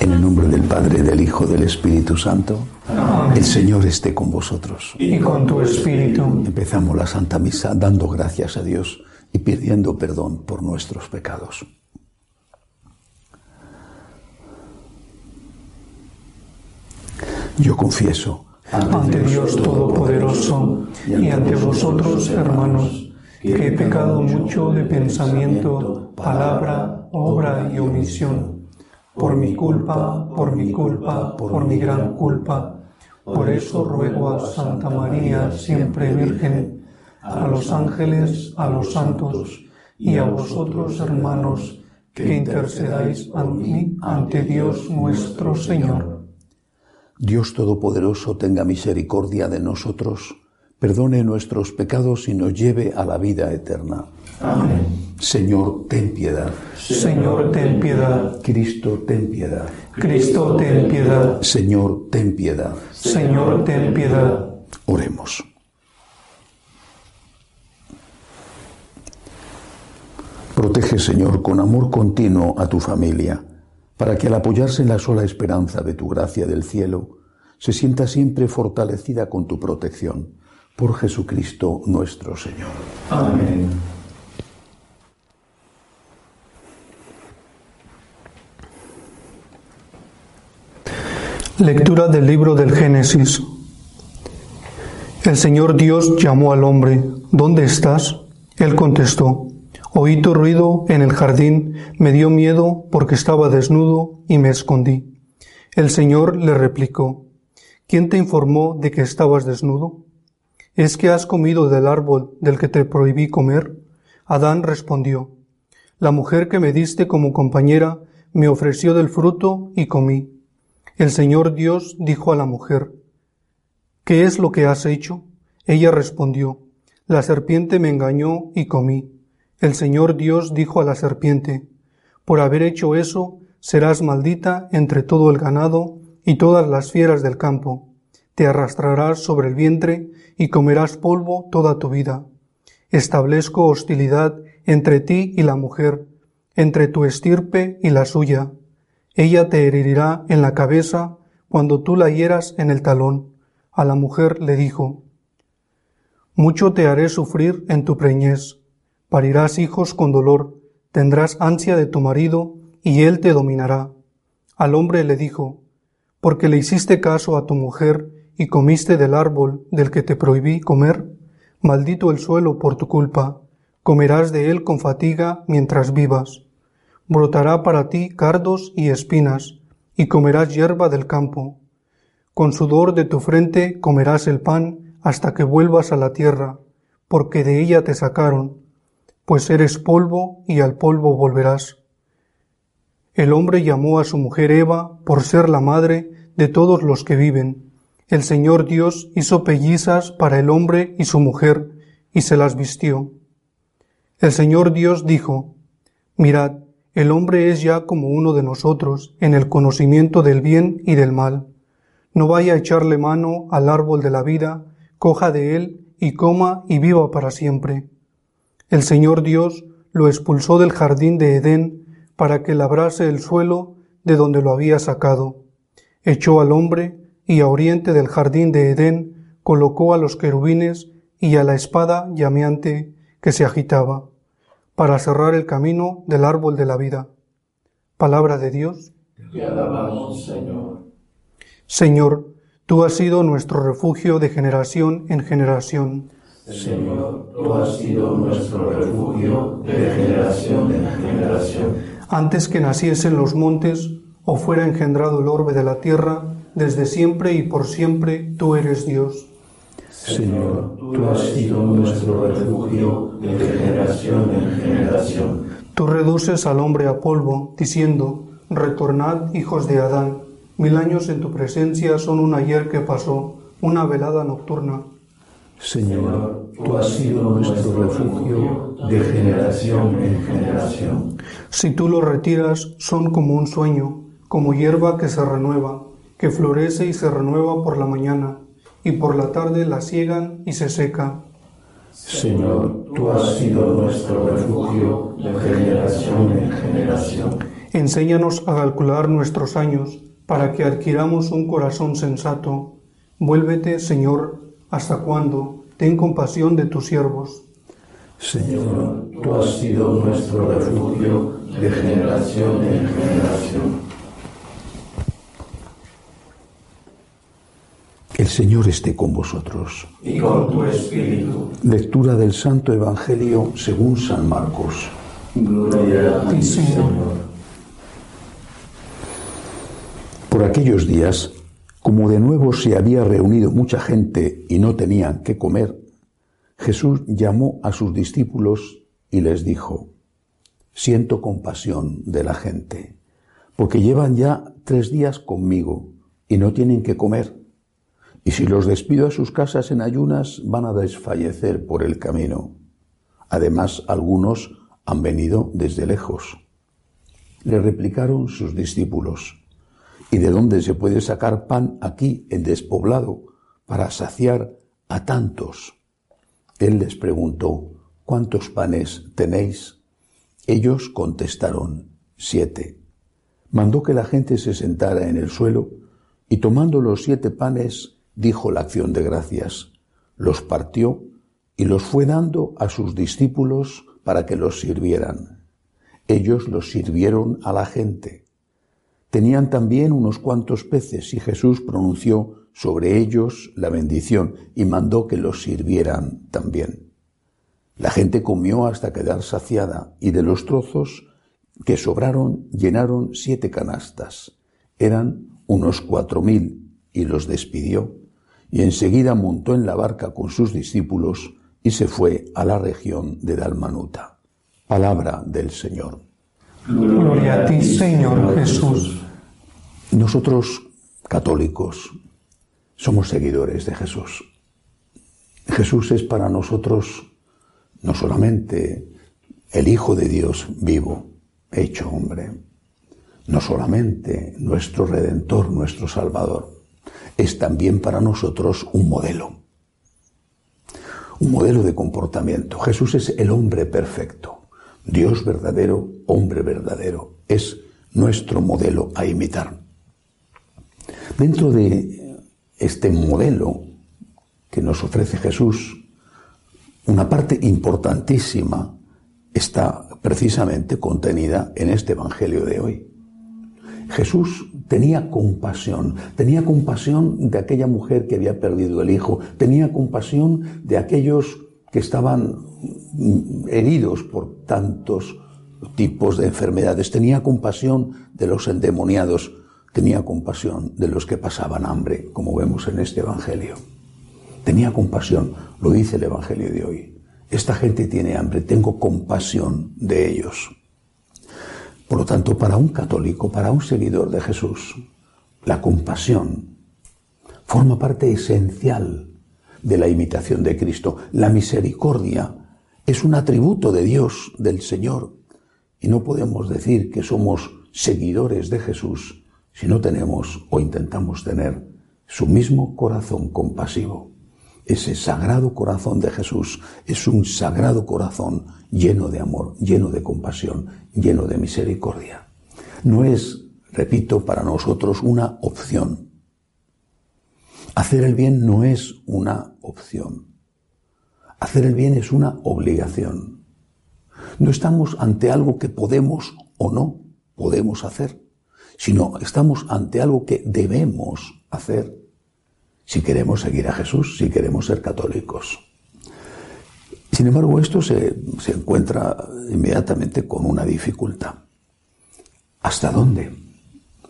En el nombre del Padre, del Hijo, del Espíritu Santo, el Señor esté con vosotros. y con tu espíritu. Empezamos la Santa Misa dando gracias a Dios y pidiendo perdón por nuestros pecados. Yo confieso ante Dios Todopoderoso y ante vosotros, hermanos, que he pecado mucho de pensamiento, palabra, obra y omisión. Por mi culpa, por mi culpa, por mi gran culpa. Por eso ruego a Santa María, siempre Virgen, a los ángeles, a los santos y a vosotros, hermanos, que intercedáis ante mí, ante Dios nuestro Señor. Dios Todopoderoso tenga misericordia de nosotros, perdone nuestros pecados y nos lleve a la vida eterna. Amén. Señor, ten piedad. Señor, ten piedad. Cristo, ten piedad. Cristo, ten piedad. Señor, ten piedad. Señor, ten piedad. Oremos. Protege, Señor, con amor continuo a tu familia, para que al apoyarse en la sola esperanza de tu gracia del cielo, se sienta siempre fortalecida con tu protección. Por Jesucristo nuestro Señor. Amén. Lectura del libro del Génesis. El Señor Dios llamó al hombre, ¿dónde estás? Él contestó, oí tu ruido en el jardín, me dio miedo porque estaba desnudo y me escondí. El Señor le replicó, ¿quién te informó de que estabas desnudo? ¿Es que has comido del árbol del que te prohibí comer? Adán respondió, La mujer que me diste como compañera me ofreció del fruto y comí. El Señor Dios dijo a la mujer, ¿Qué es lo que has hecho? Ella respondió, La serpiente me engañó y comí. El Señor Dios dijo a la serpiente, Por haber hecho eso, serás maldita entre todo el ganado y todas las fieras del campo. Te arrastrarás sobre el vientre y comerás polvo toda tu vida. Establezco hostilidad entre ti y la mujer, entre tu estirpe y la suya. Ella te herirá en la cabeza cuando tú la hieras en el talón. A la mujer le dijo, Mucho te haré sufrir en tu preñez. Parirás hijos con dolor, tendrás ansia de tu marido, y él te dominará. Al hombre le dijo, Porque le hiciste caso a tu mujer y comiste del árbol del que te prohibí comer, maldito el suelo por tu culpa, comerás de él con fatiga mientras vivas. Brotará para ti cardos y espinas, y comerás hierba del campo. Con sudor de tu frente comerás el pan hasta que vuelvas a la tierra, porque de ella te sacaron, pues eres polvo y al polvo volverás. El hombre llamó a su mujer Eva por ser la madre de todos los que viven. El Señor Dios hizo pellizas para el hombre y su mujer, y se las vistió. El Señor Dios dijo, Mirad, el hombre es ya como uno de nosotros en el conocimiento del bien y del mal. No vaya a echarle mano al árbol de la vida, coja de él y coma y viva para siempre. El Señor Dios lo expulsó del jardín de Edén para que labrase el suelo de donde lo había sacado. Echó al hombre y a oriente del jardín de Edén colocó a los querubines y a la espada llameante que se agitaba, para cerrar el camino del árbol de la vida. Palabra de Dios. Te alabamos, Señor. Señor, tú has sido nuestro refugio de generación en generación. Señor, tú has sido nuestro refugio de generación en generación. Antes que naciesen los montes o fuera engendrado el orbe de la tierra, desde siempre y por siempre tú eres Dios. Señor, tú has sido nuestro refugio de generación en generación. Tú reduces al hombre a polvo, diciendo, Retornad, hijos de Adán, mil años en tu presencia son un ayer que pasó, una velada nocturna. Señor, tú has sido nuestro refugio de generación en generación. Si tú los retiras, son como un sueño, como hierba que se renueva, que florece y se renueva por la mañana, y por la tarde la ciegan y se seca. Señor, tú has sido nuestro refugio de generación en generación. Enséñanos a calcular nuestros años, para que adquiramos un corazón sensato. Vuélvete, Señor, ¿hasta cuándo? Ten compasión de tus siervos. Señor, tú has sido nuestro refugio de generación en generación. El Señor esté con vosotros. Y con tu espíritu. Lectura del Santo Evangelio según San Marcos. Gloria a ti, Señor. Por aquellos días, como de nuevo se había reunido mucha gente y no tenían qué comer, Jesús llamó a sus discípulos y les dijo, Siento compasión de la gente, porque llevan ya tres días conmigo y no tienen que comer. Y si los despido a sus casas en ayunas, van a desfallecer por el camino. Además, algunos han venido desde lejos. Le replicaron sus discípulos, ¿y de dónde se puede sacar pan aquí en despoblado para saciar a tantos? Él les preguntó, ¿cuántos panes tenéis? Ellos contestaron, siete. Mandó que la gente se sentara en el suelo y tomando los siete panes, dijo la acción de gracias, los partió y los fue dando a sus discípulos para que los sirvieran. Ellos los sirvieron a la gente. Tenían también unos cuantos peces y Jesús pronunció sobre ellos la bendición y mandó que los sirvieran también. La gente comió hasta quedar saciada y de los trozos que sobraron llenaron siete canastas. Eran unos cuatro mil y los despidió y enseguida montó en la barca con sus discípulos y se fue a la región de Dalmanuta. Palabra del Señor. Gloria a ti, Señor Jesús. Nosotros, católicos, somos seguidores de Jesús. Jesús es para nosotros no solamente el Hijo de Dios vivo, hecho hombre, no solamente nuestro Redentor, nuestro Salvador, es también para nosotros un modelo, un modelo de comportamiento. Jesús es el hombre perfecto, Dios verdadero, hombre verdadero, es nuestro modelo a imitar. Dentro de este modelo que nos ofrece Jesús, una parte importantísima está precisamente contenida en este Evangelio de hoy. Jesús tenía compasión, tenía compasión de aquella mujer que había perdido el hijo, tenía compasión de aquellos que estaban heridos por tantos tipos de enfermedades, tenía compasión de los endemoniados, tenía compasión de los que pasaban hambre, como vemos en este Evangelio. Tenía compasión, lo dice el Evangelio de hoy. Esta gente tiene hambre, tengo compasión de ellos. Por lo tanto, para un católico, para un seguidor de Jesús, la compasión forma parte esencial de la imitación de Cristo. La misericordia es un atributo de Dios, del Señor, y no podemos decir que somos seguidores de Jesús si no tenemos o intentamos tener su mismo corazón compasivo. Ese sagrado corazón de Jesús es un sagrado corazón lleno de amor, lleno de compasión, lleno de misericordia. No es, repito, para nosotros una opción. Hacer el bien no es una opción. Hacer el bien es una obligación. No estamos ante algo que podemos o no podemos hacer, sino estamos ante algo que debemos hacer si queremos seguir a Jesús, si queremos ser católicos. Sin embargo, esto se, se encuentra inmediatamente con una dificultad. ¿Hasta dónde?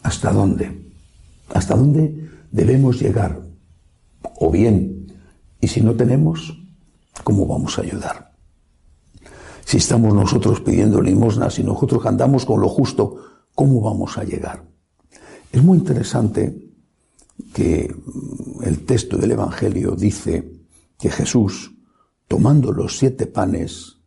¿Hasta dónde? ¿Hasta dónde debemos llegar? O bien, y si no tenemos, ¿cómo vamos a ayudar? Si estamos nosotros pidiendo limosna, si nosotros andamos con lo justo, ¿cómo vamos a llegar? Es muy interesante que el texto del Evangelio dice que Jesús, tomando los siete panes,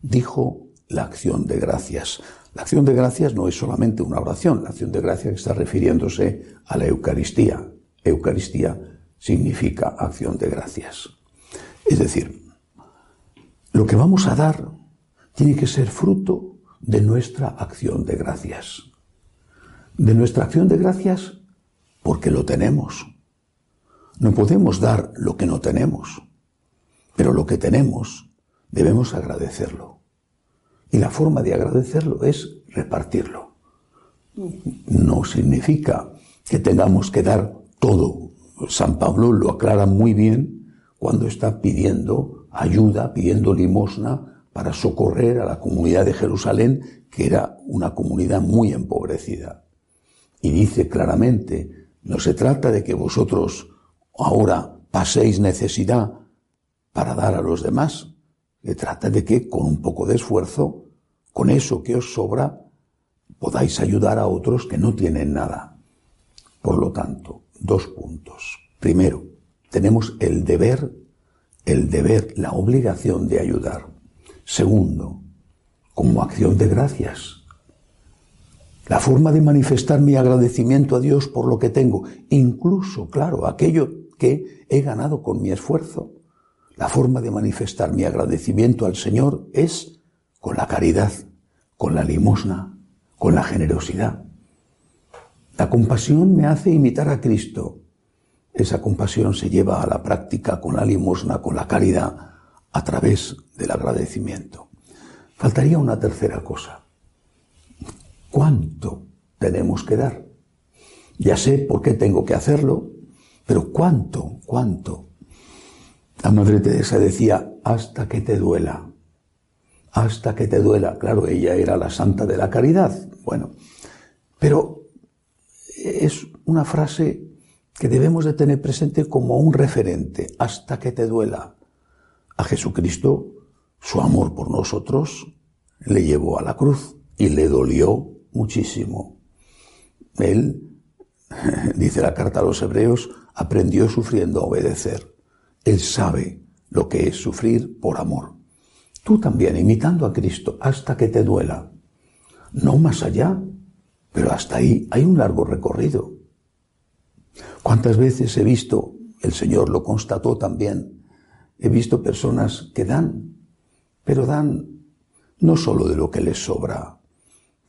dijo la acción de gracias. La acción de gracias no es solamente una oración, la acción de gracias está refiriéndose a la Eucaristía. Eucaristía significa acción de gracias. Es decir, lo que vamos a dar tiene que ser fruto de nuestra acción de gracias. De nuestra acción de gracias porque lo tenemos. No podemos dar lo que no tenemos, pero lo que tenemos debemos agradecerlo. Y la forma de agradecerlo es repartirlo. No significa que tengamos que dar todo. San Pablo lo aclara muy bien cuando está pidiendo ayuda, pidiendo limosna para socorrer a la comunidad de Jerusalén, que era una comunidad muy empobrecida. Y dice claramente, no se trata de que vosotros ahora paséis necesidad para dar a los demás. Se trata de que con un poco de esfuerzo, con eso que os sobra, podáis ayudar a otros que no tienen nada. Por lo tanto, dos puntos. Primero, tenemos el deber, el deber, la obligación de ayudar. Segundo, como acción de gracias, la forma de manifestar mi agradecimiento a Dios por lo que tengo, incluso, claro, aquello que he ganado con mi esfuerzo. La forma de manifestar mi agradecimiento al Señor es con la caridad, con la limosna, con la generosidad. La compasión me hace imitar a Cristo. Esa compasión se lleva a la práctica con la limosna, con la caridad, a través del agradecimiento. Faltaría una tercera cosa ¿Cuánto tenemos que dar? Ya sé por qué tengo que hacerlo, pero ¿cuánto? ¿Cuánto? La Madre Teresa decía, hasta que te duela. Hasta que te duela. Claro, ella era la santa de la caridad. Bueno, pero es una frase que debemos de tener presente como un referente, hasta que te duela. A Jesucristo, su amor por nosotros, le llevó a la cruz y le dolió muchísimo. Él, dice la carta a los hebreos, aprendió sufriendo a obedecer. Él sabe lo que es sufrir por amor. Tú también, imitando a Cristo, hasta que te duela. No más allá, pero hasta ahí hay un largo recorrido. ¿Cuántas veces he visto, el Señor lo constató también, he visto personas que dan, pero dan no solo de lo que les sobra,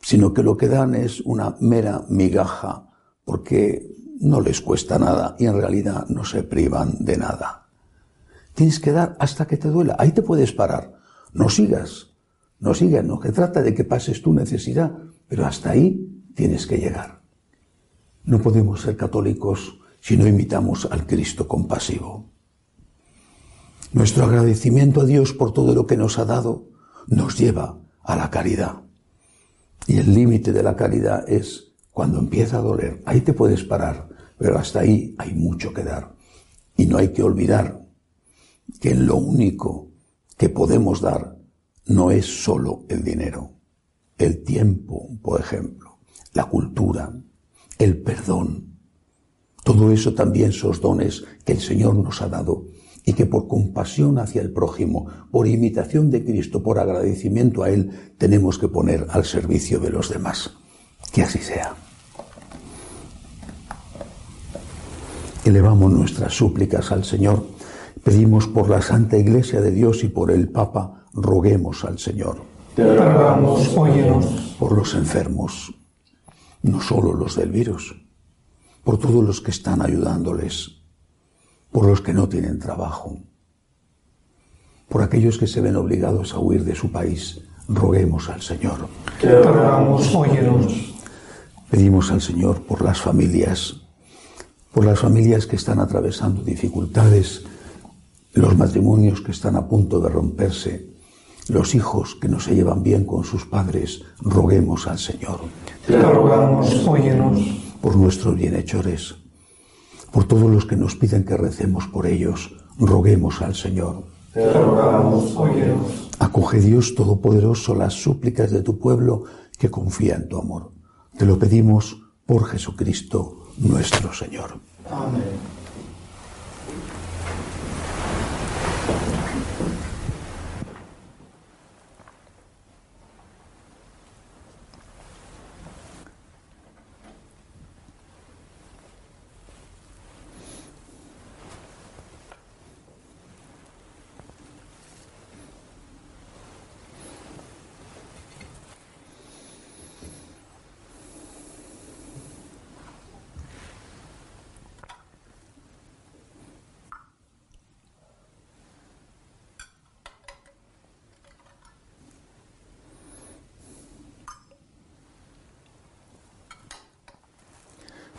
sino que lo que dan es una mera migaja, porque no les cuesta nada y en realidad no se privan de nada. Tienes que dar hasta que te duela. Ahí te puedes parar. No sigas. No sigas. No que trata de que pases tu necesidad, pero hasta ahí tienes que llegar. No podemos ser católicos si no imitamos al Cristo compasivo. Nuestro agradecimiento a Dios por todo lo que nos ha dado nos lleva a la caridad. Y el límite de la caridad es cuando empieza a doler. Ahí te puedes parar, pero hasta ahí hay mucho que dar. Y no hay que olvidar que lo único que podemos dar no es solo el dinero, el tiempo, por ejemplo, la cultura, el perdón. Todo eso también son dones que el Señor nos ha dado y que por compasión hacia el prójimo, por imitación de Cristo, por agradecimiento a Él, tenemos que poner al servicio de los demás. Que así sea. Elevamos nuestras súplicas al Señor, pedimos por la Santa Iglesia de Dios y por el Papa, roguemos al Señor. Te rogamos, óyenos. Por los enfermos, no solo los del virus, por todos los que están ayudándoles, por los que no tienen trabajo, por aquellos que se ven obligados a huir de su país. Roguemos al Señor. Te rogamos, óyenos. Pedimos al Señor por las familias, por las familias que están atravesando dificultades, los matrimonios que están a punto de romperse, los hijos que no se llevan bien con sus padres. Roguemos al Señor. Te rogamos, óyenos. Por nuestros bienhechores, por todos los que nos piden que recemos por ellos, roguemos al Señor. Te rogamos, óyenos. Acoge Dios Todopoderoso las súplicas de tu pueblo que confía en tu amor. Te lo pedimos por Jesucristo nuestro Señor. Amén.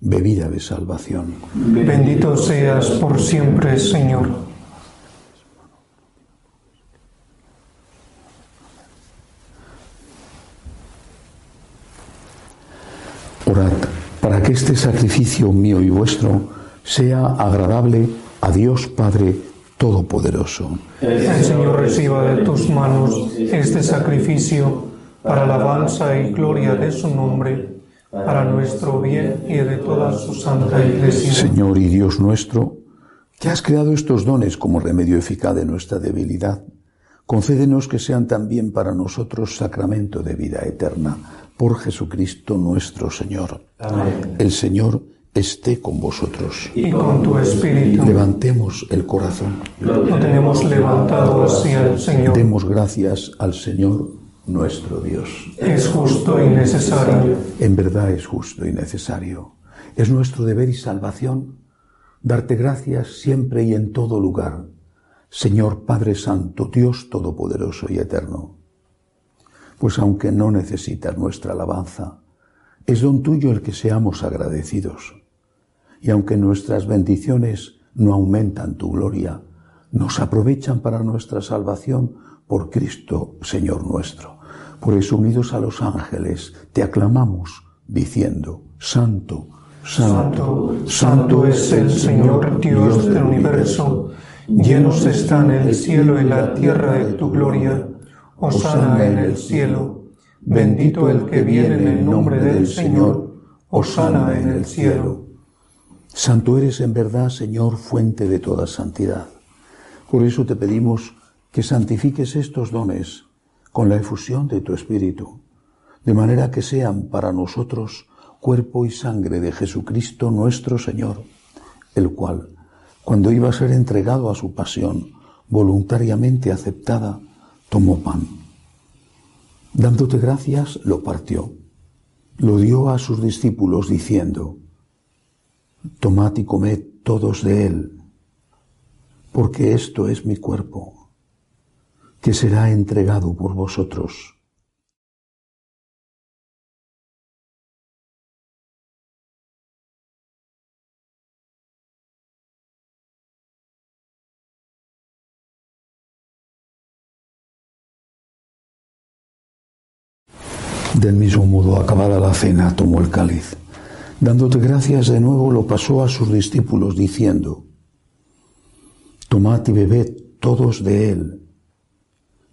bebida de salvación. Bendito seas por siempre, Señor. Orad para que este sacrificio mío y vuestro sea agradable a Dios Padre Todopoderoso. El Señor reciba de tus manos este sacrificio para alabanza y gloria de su nombre, para nuestro bien y de toda su santa iglesia. Señor y Dios nuestro, que has creado estos dones como remedio eficaz de nuestra debilidad, concédenos que sean también para nosotros sacramento de vida eterna, por Jesucristo nuestro Señor. Amén. El Señor esté con vosotros. Y con tu espíritu Levantemos el corazón. lo tenemos levantado hacia el Señor. Demos gracias al Señor nuestro Dios. Es justo y necesario. En verdad es justo y necesario. Es nuestro deber y salvación darte gracias siempre y en todo lugar, Señor Padre Santo, Dios Todopoderoso y Eterno. Pues aunque no necesitas nuestra alabanza, es don tuyo el que seamos agradecidos. Y aunque nuestras bendiciones no aumentan tu gloria, nos aprovechan para nuestra salvación por Cristo, Señor nuestro. Por eso, unidos a los ángeles, te aclamamos, diciendo, Santo, Santo, Santo, santo es el Señor Dios del universo. Llenos están el cielo y la tierra de tu gloria. Osana en el cielo. Bendito el que viene en el nombre del Señor. Osana en el cielo. Santo eres en verdad, Señor, fuente de toda santidad. Por eso te pedimos que santifiques estos dones con la efusión de tu Espíritu, de manera que sean para nosotros cuerpo y sangre de Jesucristo nuestro Señor, el cual, cuando iba a ser entregado a su pasión, voluntariamente aceptada, tomó pan. Dándote gracias, lo partió, lo dio a sus discípulos diciendo, Tomad y comed todos de él, porque esto es mi cuerpo, que será entregado por vosotros. Del mismo modo, acabada la cena, tomó el cáliz. Dándote gracias de nuevo, lo pasó a sus discípulos, diciendo, Tomad y bebed todos de él,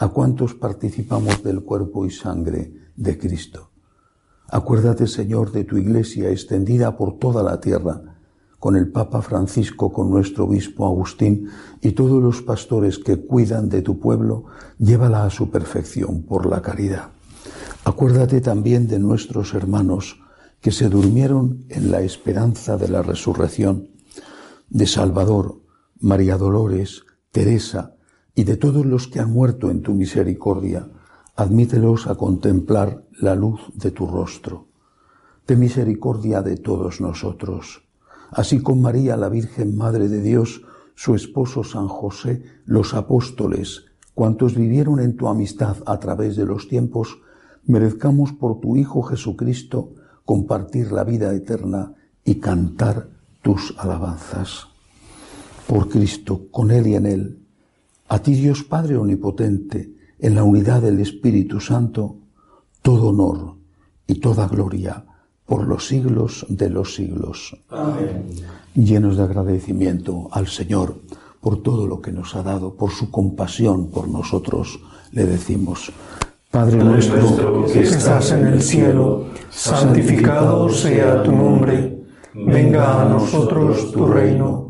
a cuantos participamos del cuerpo y sangre de Cristo. Acuérdate, Señor, de tu Iglesia extendida por toda la tierra, con el Papa Francisco, con nuestro obispo Agustín y todos los pastores que cuidan de tu pueblo, llévala a su perfección por la caridad. Acuérdate también de nuestros hermanos que se durmieron en la esperanza de la resurrección, de Salvador, María Dolores, Teresa y de todos los que han muerto en tu misericordia. Admítelos a contemplar la luz de tu rostro. Ten misericordia de todos nosotros. Así con María, la Virgen Madre de Dios, su esposo San José, los apóstoles, cuantos vivieron en tu amistad a través de los tiempos, merezcamos por tu Hijo Jesucristo compartir la vida eterna y cantar tus alabanzas. Por Cristo, con Él y en Él, a ti Dios Padre Omnipotente, en la unidad del Espíritu Santo, todo honor y toda gloria por los siglos de los siglos. Amén. Llenos de agradecimiento al Señor por todo lo que nos ha dado, por su compasión por nosotros, le decimos, Padre nuestro que estás en el cielo, santificado sea tu nombre, venga a nosotros tu reino,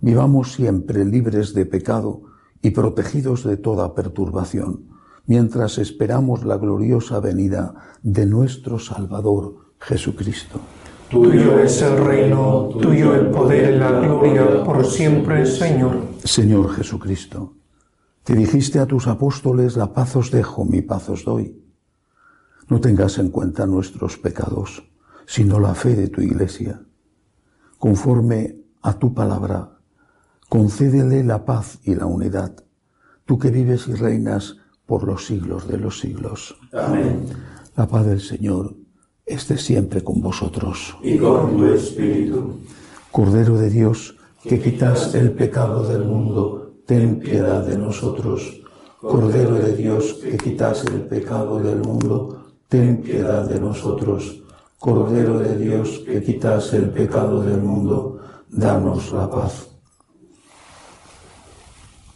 vivamos siempre libres de pecado y protegidos de toda perturbación, mientras esperamos la gloriosa venida de nuestro Salvador Jesucristo. Tuyo es el reino, tuyo el poder y la gloria por siempre, Señor. Señor Jesucristo, te dijiste a tus apóstoles, la paz os dejo, mi paz os doy. No tengas en cuenta nuestros pecados, sino la fe de tu iglesia. Conforme a tu palabra, concédele la paz y la unidad, tú que vives y reinas por los siglos de los siglos. Amén. La paz del Señor esté siempre con vosotros. Y con tu espíritu. Cordero de Dios, que quitas el pecado del mundo, ten piedad de nosotros. Cordero de Dios, que quitas el pecado del mundo, ten piedad de nosotros. Cordero de Dios, que quitas el pecado del mundo, danos la paz.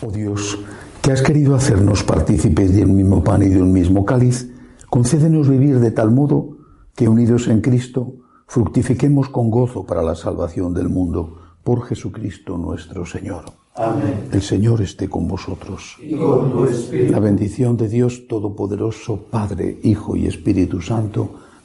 Oh Dios, que has querido hacernos partícipes de un mismo pan y de un mismo cáliz, concédenos vivir de tal modo que unidos en Cristo fructifiquemos con gozo para la salvación del mundo por Jesucristo nuestro Señor. Amén. El Señor esté con vosotros. Y con tu espíritu. La bendición de Dios Todopoderoso, Padre, Hijo y Espíritu Santo,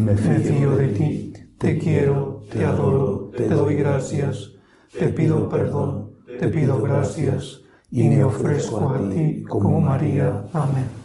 Me fío de ti, te quiero, te adoro, te doy gracias, te pido perdón, te pido gracias y me ofrezco a ti como María. Amén.